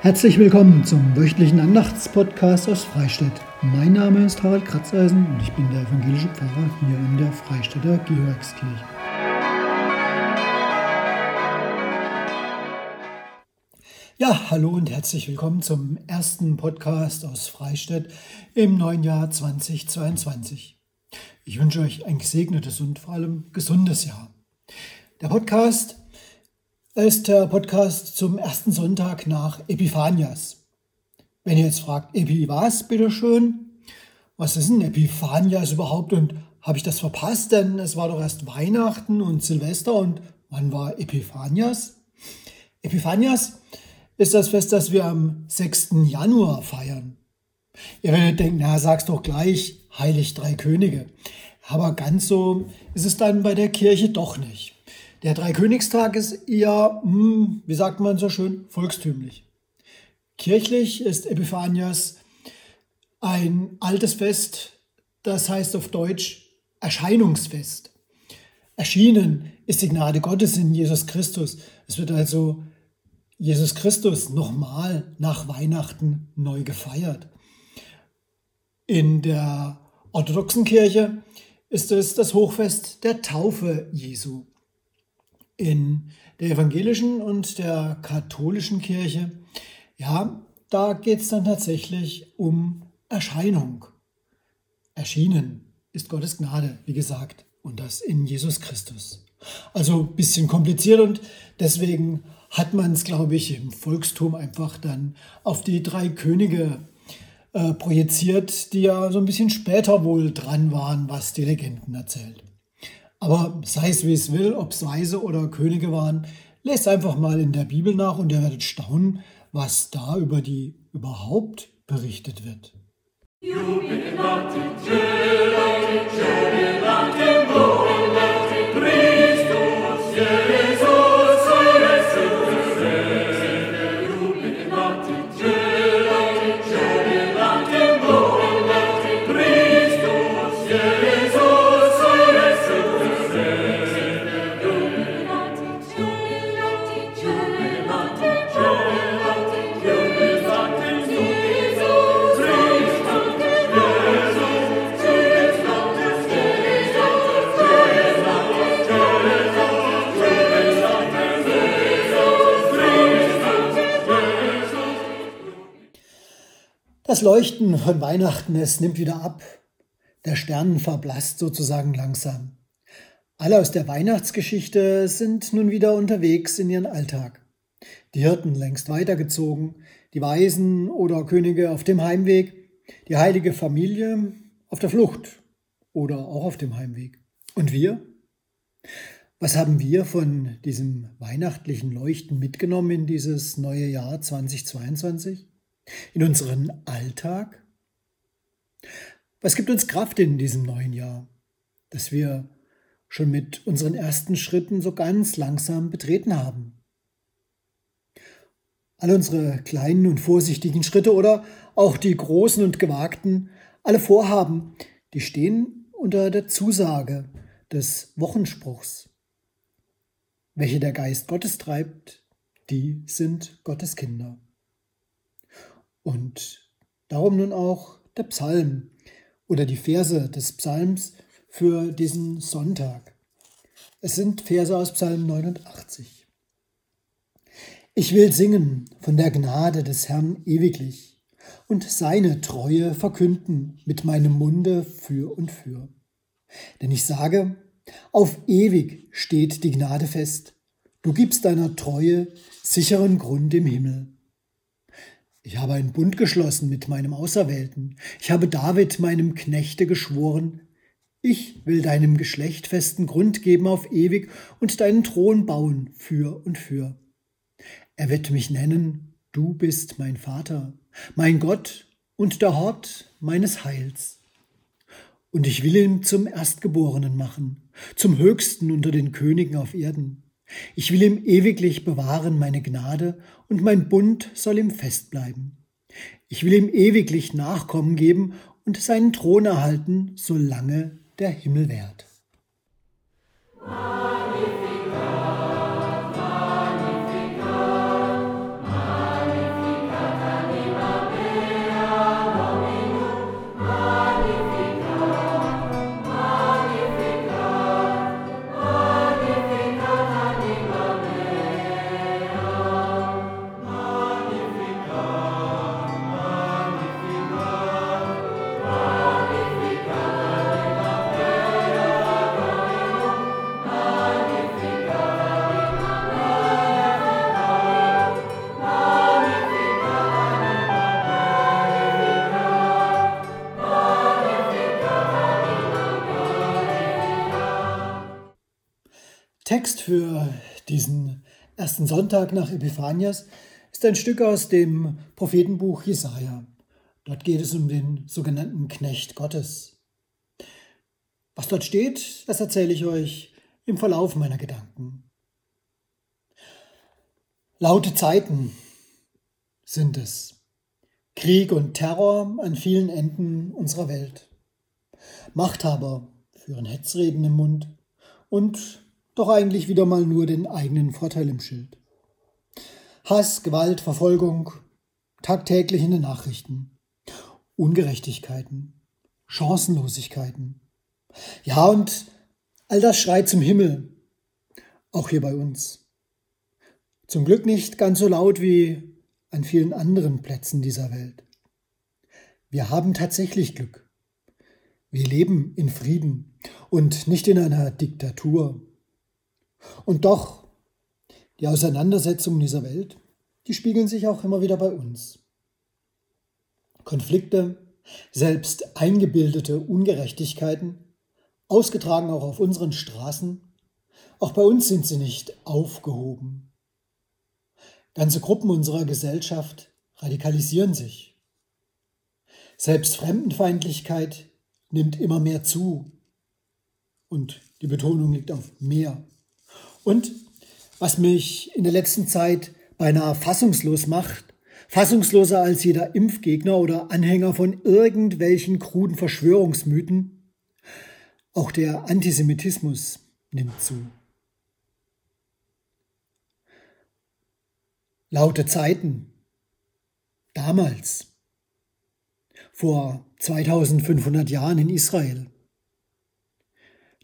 Herzlich willkommen zum wöchentlichen Andachtspodcast aus Freistadt. Mein Name ist Harald Kratzeisen und ich bin der evangelische Pfarrer hier in der Freistädter Georgskirche. Ja, hallo und herzlich willkommen zum ersten Podcast aus Freistadt im neuen Jahr 2022. Ich wünsche euch ein gesegnetes und vor allem gesundes Jahr. Der Podcast ist der Podcast zum ersten Sonntag nach Epiphanias. Wenn ihr jetzt fragt, Epi was, bitteschön? Was ist ein Epiphanias überhaupt und habe ich das verpasst? Denn es war doch erst Weihnachten und Silvester und wann war Epiphanias? Epiphanias ist das Fest, das wir am 6. Januar feiern. Ihr werdet denken, na, sag's doch gleich, heilig drei Könige. Aber ganz so ist es dann bei der Kirche doch nicht. Der Dreikönigstag ist eher, hm, wie sagt man so schön, volkstümlich. Kirchlich ist Epiphanias ein altes Fest, das heißt auf Deutsch Erscheinungsfest. Erschienen ist die Gnade Gottes in Jesus Christus. Es wird also Jesus Christus nochmal nach Weihnachten neu gefeiert. In der orthodoxen Kirche ist es das Hochfest der Taufe Jesu. In der evangelischen und der katholischen Kirche, ja, da geht es dann tatsächlich um Erscheinung. Erschienen ist Gottes Gnade, wie gesagt, und das in Jesus Christus. Also ein bisschen kompliziert und deswegen hat man es, glaube ich, im Volkstum einfach dann auf die drei Könige äh, projiziert, die ja so ein bisschen später wohl dran waren, was die Legenden erzählt. Aber sei es wie es will, ob es Weise oder Könige waren, lest einfach mal in der Bibel nach und ihr werdet staunen, was da über die überhaupt berichtet wird. Jubilanten, Das Leuchten von Weihnachten, es nimmt wieder ab. Der Stern verblasst sozusagen langsam. Alle aus der Weihnachtsgeschichte sind nun wieder unterwegs in ihren Alltag. Die Hirten längst weitergezogen, die Weisen oder Könige auf dem Heimweg, die heilige Familie auf der Flucht oder auch auf dem Heimweg. Und wir? Was haben wir von diesem weihnachtlichen Leuchten mitgenommen in dieses neue Jahr 2022? In unseren Alltag? Was gibt uns Kraft in diesem neuen Jahr, dass wir schon mit unseren ersten Schritten so ganz langsam betreten haben? All unsere kleinen und vorsichtigen Schritte oder auch die großen und gewagten, alle Vorhaben, die stehen unter der Zusage des Wochenspruchs. Welche der Geist Gottes treibt, die sind Gottes Kinder. Darum nun auch der Psalm oder die Verse des Psalms für diesen Sonntag. Es sind Verse aus Psalm 89. Ich will singen von der Gnade des Herrn ewiglich und seine Treue verkünden mit meinem Munde für und für. Denn ich sage, auf ewig steht die Gnade fest, du gibst deiner Treue sicheren Grund im Himmel. Ich habe einen Bund geschlossen mit meinem Auserwählten. Ich habe David, meinem Knechte, geschworen, ich will deinem Geschlecht festen Grund geben auf ewig und deinen Thron bauen für und für. Er wird mich nennen, du bist mein Vater, mein Gott und der Hort meines Heils. Und ich will ihn zum Erstgeborenen machen, zum Höchsten unter den Königen auf Erden. Ich will ihm ewiglich bewahren meine Gnade, und mein Bund soll ihm fest bleiben. Ich will ihm ewiglich Nachkommen geben und seinen Thron erhalten, solange der Himmel währt. Magnificat, Text für diesen ersten Sonntag nach Epiphanias ist ein Stück aus dem Prophetenbuch Jesaja. Dort geht es um den sogenannten Knecht Gottes. Was dort steht, das erzähle ich euch im Verlauf meiner Gedanken. Laute Zeiten sind es. Krieg und Terror an vielen Enden unserer Welt. Machthaber führen Hetzreden im Mund und doch eigentlich wieder mal nur den eigenen Vorteil im Schild. Hass, Gewalt, Verfolgung, tagtäglich in den Nachrichten. Ungerechtigkeiten, Chancenlosigkeiten. Ja, und all das schreit zum Himmel, auch hier bei uns. Zum Glück nicht ganz so laut wie an vielen anderen Plätzen dieser Welt. Wir haben tatsächlich Glück. Wir leben in Frieden und nicht in einer Diktatur. Und doch, die Auseinandersetzungen dieser Welt, die spiegeln sich auch immer wieder bei uns. Konflikte, selbst eingebildete Ungerechtigkeiten, ausgetragen auch auf unseren Straßen, auch bei uns sind sie nicht aufgehoben. Ganze Gruppen unserer Gesellschaft radikalisieren sich. Selbst Fremdenfeindlichkeit nimmt immer mehr zu. Und die Betonung liegt auf mehr. Und was mich in der letzten Zeit beinahe fassungslos macht, fassungsloser als jeder Impfgegner oder Anhänger von irgendwelchen kruden Verschwörungsmythen, auch der Antisemitismus nimmt zu. Laute Zeiten. Damals. Vor 2500 Jahren in Israel.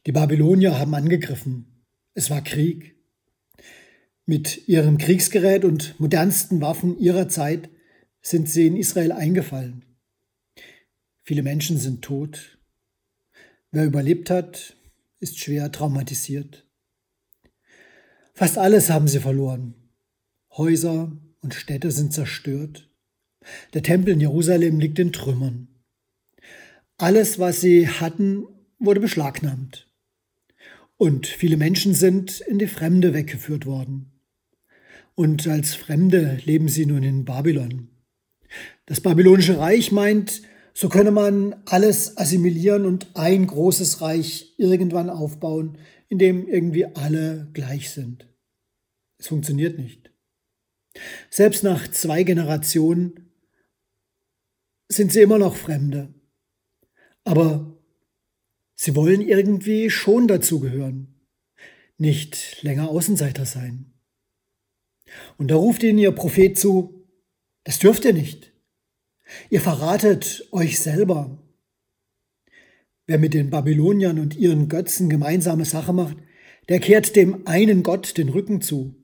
Die Babylonier haben angegriffen. Es war Krieg. Mit ihrem Kriegsgerät und modernsten Waffen ihrer Zeit sind sie in Israel eingefallen. Viele Menschen sind tot. Wer überlebt hat, ist schwer traumatisiert. Fast alles haben sie verloren. Häuser und Städte sind zerstört. Der Tempel in Jerusalem liegt in Trümmern. Alles, was sie hatten, wurde beschlagnahmt. Und viele Menschen sind in die Fremde weggeführt worden. Und als Fremde leben sie nun in Babylon. Das babylonische Reich meint, so könne man alles assimilieren und ein großes Reich irgendwann aufbauen, in dem irgendwie alle gleich sind. Es funktioniert nicht. Selbst nach zwei Generationen sind sie immer noch Fremde. Aber Sie wollen irgendwie schon dazugehören, nicht länger Außenseiter sein. Und da ruft ihnen ihr Prophet zu, das dürft ihr nicht. Ihr verratet euch selber. Wer mit den Babyloniern und ihren Götzen gemeinsame Sache macht, der kehrt dem einen Gott den Rücken zu.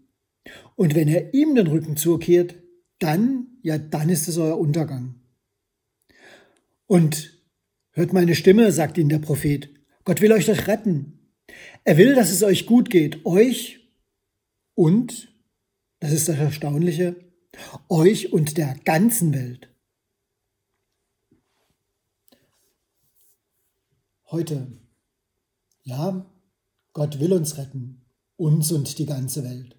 Und wenn er ihm den Rücken zukehrt, dann, ja, dann ist es euer Untergang. Und Hört meine Stimme, sagt ihnen der Prophet. Gott will euch doch retten. Er will, dass es euch gut geht. Euch und, das ist das Erstaunliche, euch und der ganzen Welt. Heute, ja, Gott will uns retten, uns und die ganze Welt.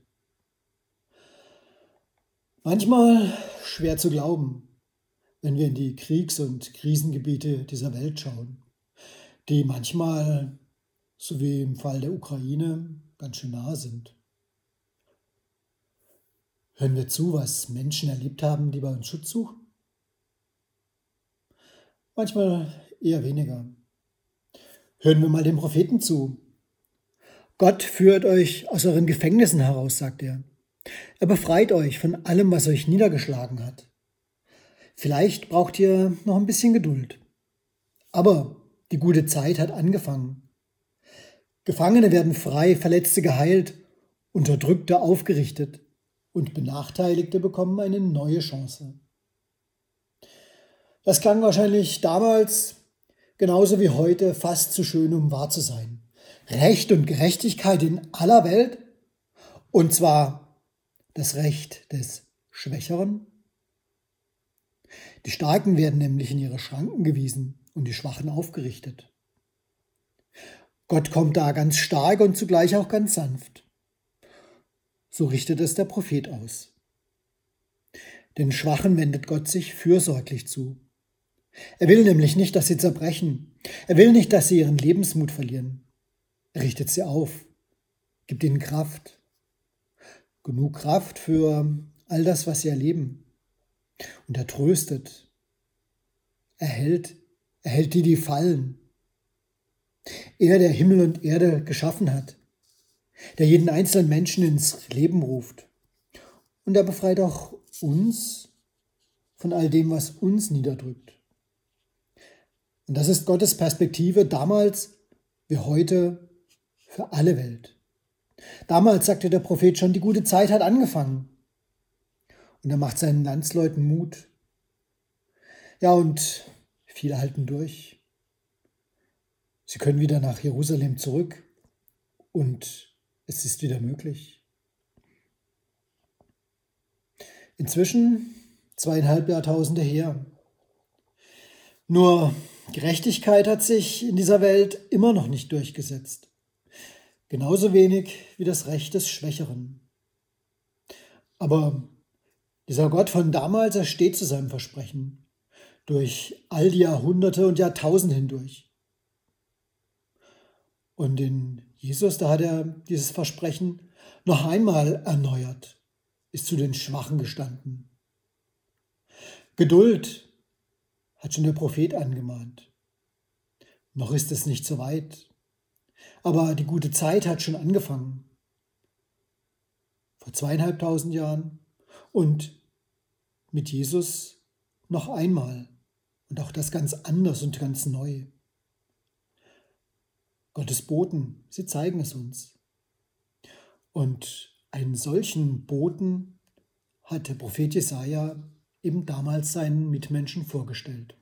Manchmal schwer zu glauben, wenn wir in die Kriegs- und Krisengebiete dieser Welt schauen, die manchmal, so wie im Fall der Ukraine, ganz schön nah sind. Hören wir zu, was Menschen erlebt haben, die bei uns Schutz suchen? Manchmal eher weniger. Hören wir mal dem Propheten zu. Gott führt euch aus euren Gefängnissen heraus, sagt er. Er befreit euch von allem, was euch niedergeschlagen hat. Vielleicht braucht ihr noch ein bisschen Geduld. Aber die gute Zeit hat angefangen. Gefangene werden frei, Verletzte geheilt, Unterdrückte aufgerichtet und Benachteiligte bekommen eine neue Chance. Das klang wahrscheinlich damals genauso wie heute fast zu schön, um wahr zu sein. Recht und Gerechtigkeit in aller Welt, und zwar das Recht des Schwächeren die Starken werden nämlich in ihre Schranken gewiesen und die Schwachen aufgerichtet. Gott kommt da ganz stark und zugleich auch ganz sanft. So richtet es der Prophet aus. Den Schwachen wendet Gott sich fürsorglich zu. Er will nämlich nicht, dass sie zerbrechen. Er will nicht, dass sie ihren Lebensmut verlieren. Er richtet sie auf, gibt ihnen Kraft. Genug Kraft für all das, was sie erleben. Und er tröstet. Er hält, er hält die, die fallen. Er, der Himmel und Erde geschaffen hat, der jeden einzelnen Menschen ins Leben ruft. Und er befreit auch uns von all dem, was uns niederdrückt. Und das ist Gottes Perspektive damals wie heute für alle Welt. Damals sagte der Prophet schon, die gute Zeit hat angefangen. Und er macht seinen Landsleuten Mut. Ja, und viele halten durch. Sie können wieder nach Jerusalem zurück und es ist wieder möglich. Inzwischen zweieinhalb Jahrtausende her. Nur Gerechtigkeit hat sich in dieser Welt immer noch nicht durchgesetzt. Genauso wenig wie das Recht des Schwächeren. Aber dieser Gott von damals, er steht zu seinem Versprechen. Durch all die Jahrhunderte und Jahrtausende hindurch. Und in Jesus, da hat er dieses Versprechen noch einmal erneuert, ist zu den Schwachen gestanden. Geduld hat schon der Prophet angemahnt. Noch ist es nicht so weit, aber die gute Zeit hat schon angefangen. Vor zweieinhalbtausend Jahren und mit Jesus noch einmal und auch das ganz anders und ganz neu. Gottes Boten, sie zeigen es uns. Und einen solchen Boten hat der Prophet Jesaja eben damals seinen Mitmenschen vorgestellt.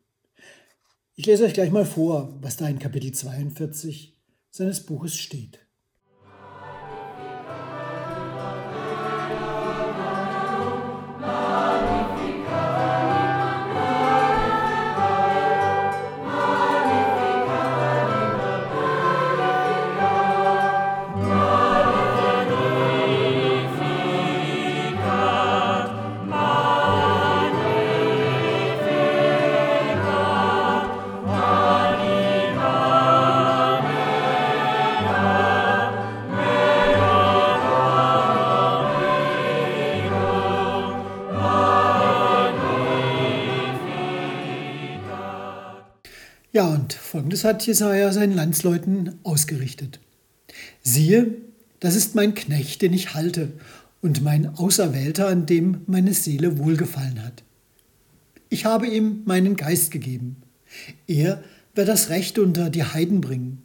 Ich lese euch gleich mal vor, was da in Kapitel 42 seines Buches steht. Ja, und folgendes hat Jesaja seinen Landsleuten ausgerichtet. Siehe, das ist mein Knecht, den ich halte, und mein Auserwählter, an dem meine Seele wohlgefallen hat. Ich habe ihm meinen Geist gegeben. Er wird das Recht unter die Heiden bringen.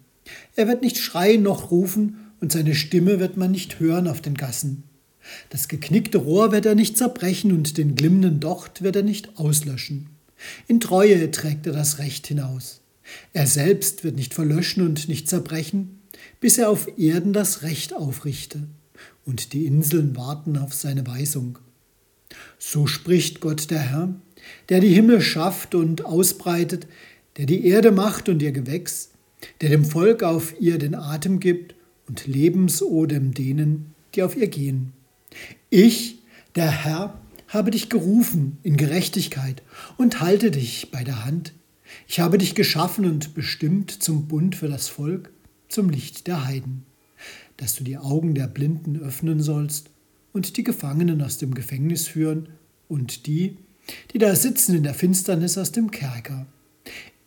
Er wird nicht schreien noch rufen, und seine Stimme wird man nicht hören auf den Gassen. Das geknickte Rohr wird er nicht zerbrechen, und den glimmenden Docht wird er nicht auslöschen. In Treue trägt er das Recht hinaus. Er selbst wird nicht verlöschen und nicht zerbrechen, bis er auf Erden das Recht aufrichte, und die Inseln warten auf seine Weisung. So spricht Gott der Herr, der die Himmel schafft und ausbreitet, der die Erde macht und ihr Gewächs, der dem Volk auf ihr den Atem gibt und Lebensodem denen, die auf ihr gehen. Ich, der Herr, habe dich gerufen in Gerechtigkeit und halte dich bei der Hand. Ich habe dich geschaffen und bestimmt zum Bund für das Volk, zum Licht der Heiden, dass du die Augen der Blinden öffnen sollst und die Gefangenen aus dem Gefängnis führen und die, die da sitzen in der Finsternis aus dem Kerker.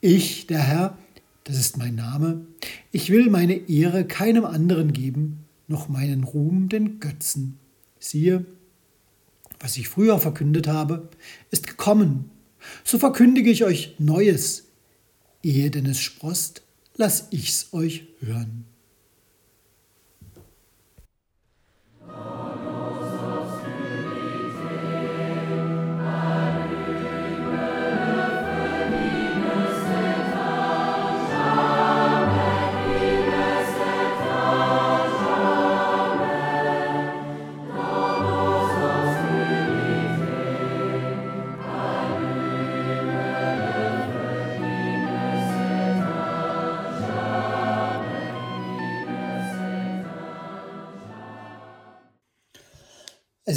Ich, der Herr, das ist mein Name, ich will meine Ehre keinem anderen geben, noch meinen Ruhm den Götzen. Siehe, was ich früher verkündet habe, ist gekommen. So verkündige ich euch Neues. Ehe denn es sprost, lass ich's euch hören.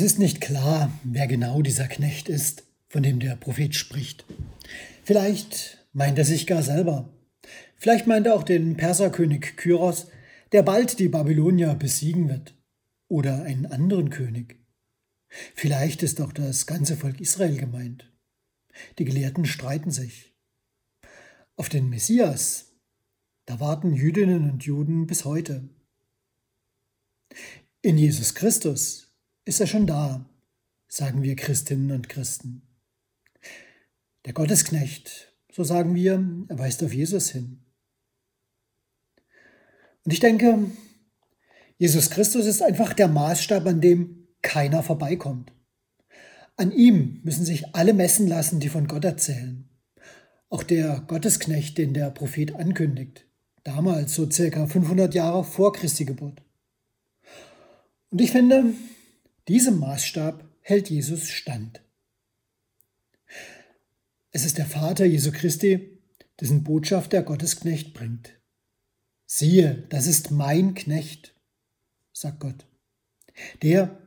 Es ist nicht klar, wer genau dieser Knecht ist, von dem der Prophet spricht. Vielleicht meint er sich gar selber. Vielleicht meint er auch den Perserkönig Kyros, der bald die Babylonier besiegen wird. Oder einen anderen König. Vielleicht ist auch das ganze Volk Israel gemeint. Die Gelehrten streiten sich. Auf den Messias, da warten Jüdinnen und Juden bis heute. In Jesus Christus ist er schon da, sagen wir Christinnen und Christen. Der Gottesknecht, so sagen wir, er weist auf Jesus hin. Und ich denke, Jesus Christus ist einfach der Maßstab, an dem keiner vorbeikommt. An ihm müssen sich alle messen lassen, die von Gott erzählen. Auch der Gottesknecht, den der Prophet ankündigt, damals so circa 500 Jahre vor Christi Geburt. Und ich finde, diesem Maßstab hält Jesus stand. Es ist der Vater Jesu Christi, dessen Botschaft der Gottesknecht bringt. Siehe, das ist mein Knecht, sagt Gott. Der,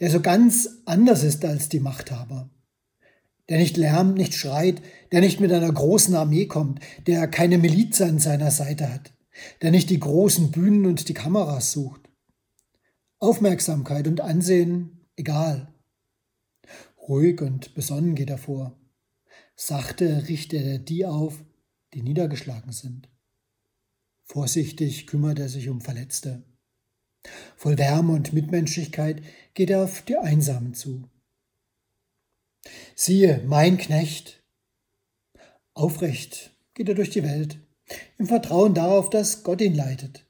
der so ganz anders ist als die Machthaber. Der nicht lärmt, nicht schreit, der nicht mit einer großen Armee kommt, der keine Miliz an seiner Seite hat, der nicht die großen Bühnen und die Kameras sucht. Aufmerksamkeit und Ansehen egal. Ruhig und besonnen geht er vor. Sachte richtet er die auf, die niedergeschlagen sind. Vorsichtig kümmert er sich um Verletzte. Voll Wärme und Mitmenschlichkeit geht er auf die Einsamen zu. Siehe, mein Knecht. Aufrecht geht er durch die Welt, im Vertrauen darauf, dass Gott ihn leitet.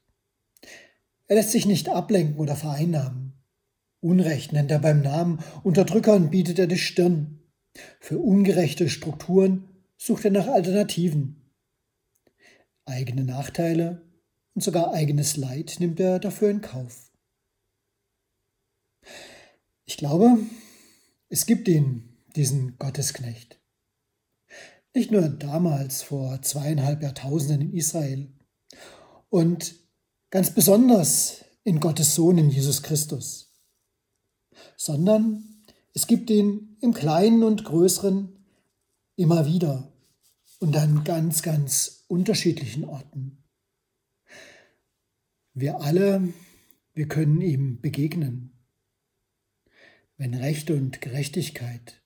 Er lässt sich nicht ablenken oder vereinnahmen. Unrecht nennt er beim Namen, Unterdrückern bietet er die Stirn. Für ungerechte Strukturen sucht er nach Alternativen. Eigene Nachteile und sogar eigenes Leid nimmt er dafür in Kauf. Ich glaube, es gibt ihn, diesen Gottesknecht. Nicht nur damals vor zweieinhalb Jahrtausenden in Israel und ganz besonders in Gottes Sohn in Jesus Christus, sondern es gibt ihn im Kleinen und Größeren immer wieder und an ganz, ganz unterschiedlichen Orten. Wir alle, wir können ihm begegnen, wenn Recht und Gerechtigkeit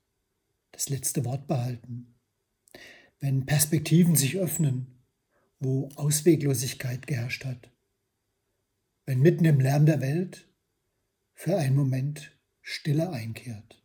das letzte Wort behalten, wenn Perspektiven sich öffnen, wo Ausweglosigkeit geherrscht hat, wenn mitten im Lärm der Welt für einen Moment Stille einkehrt.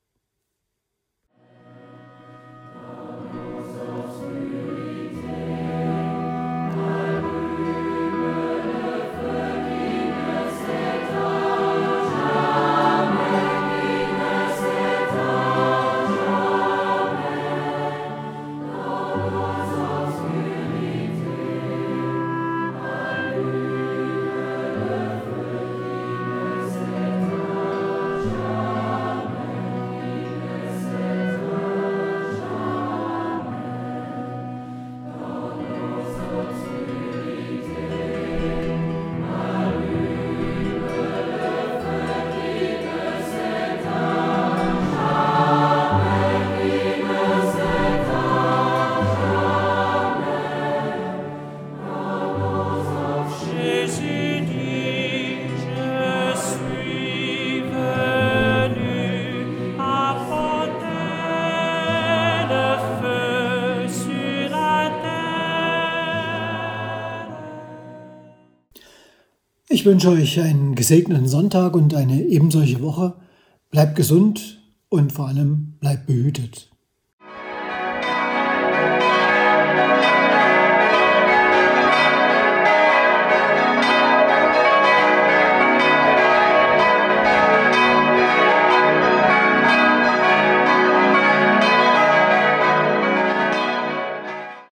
Wünsche euch einen gesegneten Sonntag und eine ebensolche Woche. Bleibt gesund und vor allem bleibt behütet.